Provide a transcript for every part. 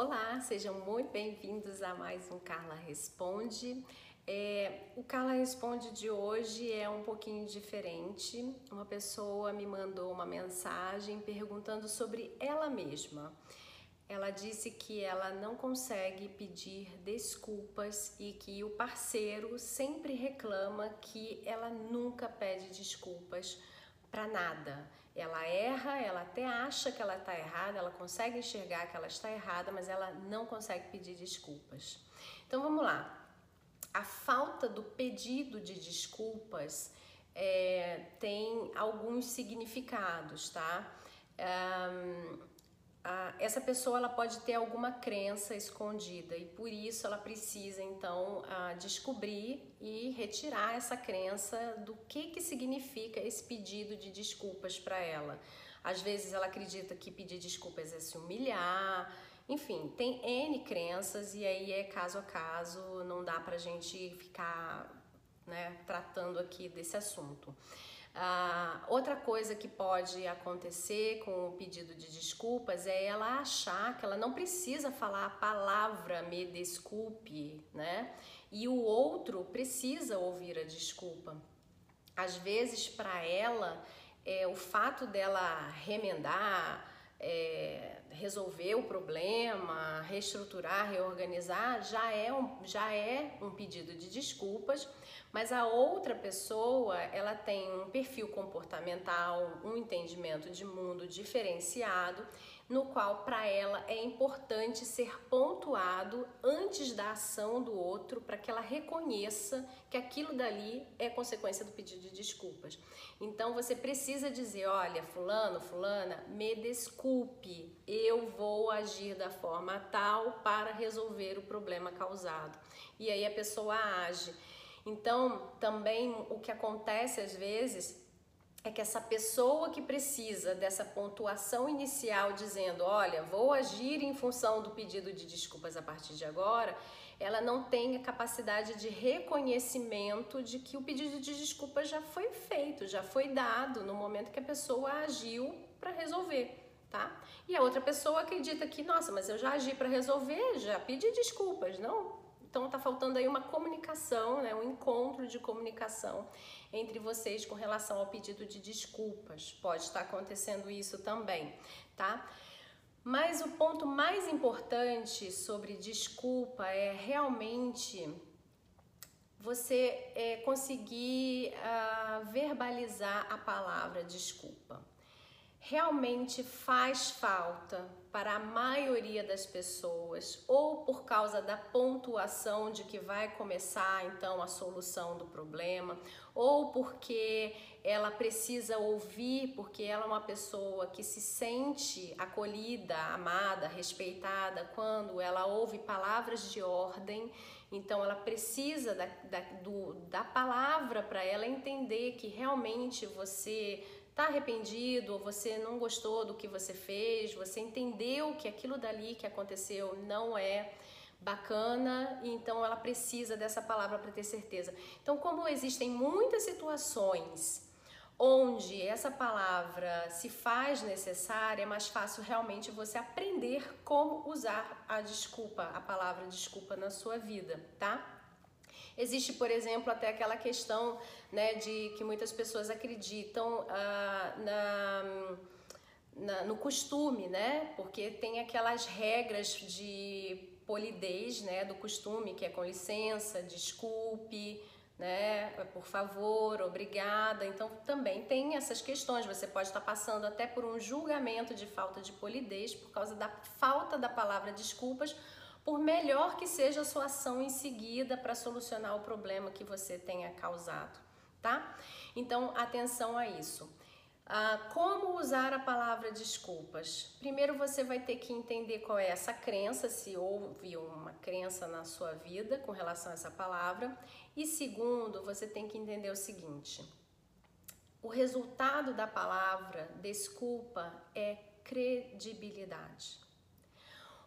Olá, sejam muito bem-vindos a mais um Carla Responde. É, o Carla Responde de hoje é um pouquinho diferente. Uma pessoa me mandou uma mensagem perguntando sobre ela mesma. Ela disse que ela não consegue pedir desculpas e que o parceiro sempre reclama que ela nunca pede desculpas para nada. Ela erra, ela até acha que ela está errada, ela consegue enxergar que ela está errada, mas ela não consegue pedir desculpas. Então vamos lá. A falta do pedido de desculpas é, tem alguns significados, tá? Um, essa pessoa ela pode ter alguma crença escondida e por isso ela precisa então descobrir e retirar essa crença do que que significa esse pedido de desculpas para ela. Às vezes ela acredita que pedir desculpas é se humilhar, enfim, tem N crenças e aí é caso a caso, não dá pra gente ficar né, tratando aqui desse assunto. Ah, outra coisa que pode acontecer com o pedido de desculpas é ela achar que ela não precisa falar a palavra me desculpe, né? E o outro precisa ouvir a desculpa. Às vezes, para ela, é, o fato dela remendar, é, resolver o problema, reestruturar, reorganizar, já é, um, já é um pedido de desculpas mas a outra pessoa, ela tem um perfil comportamental, um entendimento de mundo diferenciado, no qual para ela é importante ser pontuado antes da ação do outro para que ela reconheça que aquilo dali é consequência do pedido de desculpas. Então você precisa dizer, olha, fulano, fulana, me desculpe, eu vou agir da forma tal para resolver o problema causado. E aí a pessoa age. Então, também o que acontece às vezes é que essa pessoa que precisa dessa pontuação inicial dizendo, olha, vou agir em função do pedido de desculpas a partir de agora, ela não tem a capacidade de reconhecimento de que o pedido de desculpas já foi feito, já foi dado no momento que a pessoa agiu para resolver. Tá? E a outra pessoa acredita que, nossa, mas eu já agi para resolver, já pedi desculpas. Não, então está faltando aí uma comunicação, né, um encontro de comunicação entre vocês com relação ao pedido de desculpas. Pode estar acontecendo isso também, tá? Mas o ponto mais importante sobre desculpa é realmente você é, conseguir uh, verbalizar a palavra desculpa. Realmente faz falta para a maioria das pessoas, ou por causa da pontuação de que vai começar então a solução do problema, ou porque ela precisa ouvir, porque ela é uma pessoa que se sente acolhida, amada, respeitada quando ela ouve palavras de ordem. Então ela precisa da, da, do, da palavra para ela entender que realmente você está arrependido ou você não gostou do que você fez, você entendeu que aquilo dali que aconteceu não é bacana e então ela precisa dessa palavra para ter certeza. Então, como existem muitas situações onde essa palavra se faz necessária, é mais fácil realmente você aprender como usar a desculpa, a palavra desculpa na sua vida, tá? Existe, por exemplo, até aquela questão né, de que muitas pessoas acreditam ah, na, na, no costume, né? Porque tem aquelas regras de polidez, né, do costume, que é com licença, desculpe, né, por favor, obrigada. Então também tem essas questões. Você pode estar passando até por um julgamento de falta de polidez por causa da falta da palavra desculpas por melhor que seja a sua ação em seguida para solucionar o problema que você tenha causado, tá? Então, atenção a isso. Ah, como usar a palavra desculpas? Primeiro você vai ter que entender qual é essa crença, se houve uma crença na sua vida com relação a essa palavra. E segundo, você tem que entender o seguinte: o resultado da palavra desculpa é credibilidade.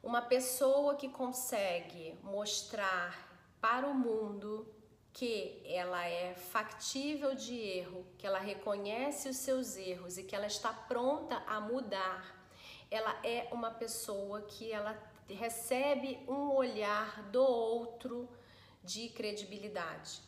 Uma pessoa que consegue mostrar para o mundo que ela é factível de erro, que ela reconhece os seus erros e que ela está pronta a mudar, ela é uma pessoa que ela recebe um olhar do outro de credibilidade.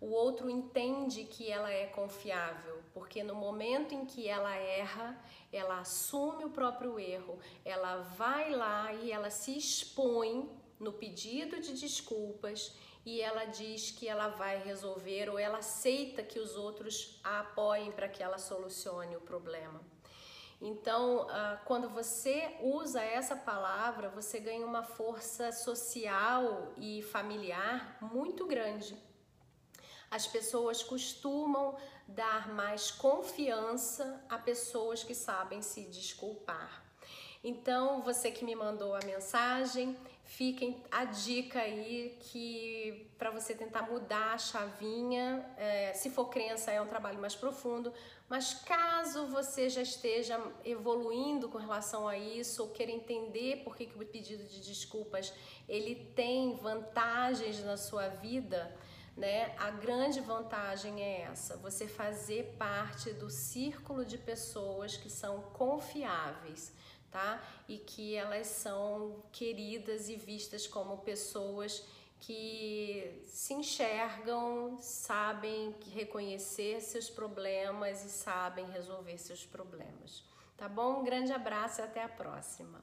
O outro entende que ela é confiável, porque no momento em que ela erra, ela assume o próprio erro, ela vai lá e ela se expõe no pedido de desculpas e ela diz que ela vai resolver ou ela aceita que os outros a apoiem para que ela solucione o problema. Então, ah, quando você usa essa palavra, você ganha uma força social e familiar muito grande. As pessoas costumam dar mais confiança a pessoas que sabem se desculpar. Então, você que me mandou a mensagem, fiquem a dica aí que para você tentar mudar a chavinha, é, se for crença é um trabalho mais profundo, mas caso você já esteja evoluindo com relação a isso ou queira entender por que, que o pedido de desculpas ele tem vantagens na sua vida, né? A grande vantagem é essa: você fazer parte do círculo de pessoas que são confiáveis, tá? E que elas são queridas e vistas como pessoas que se enxergam, sabem reconhecer seus problemas e sabem resolver seus problemas. Tá bom? Um grande abraço e até a próxima.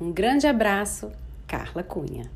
Um grande abraço, Carla Cunha.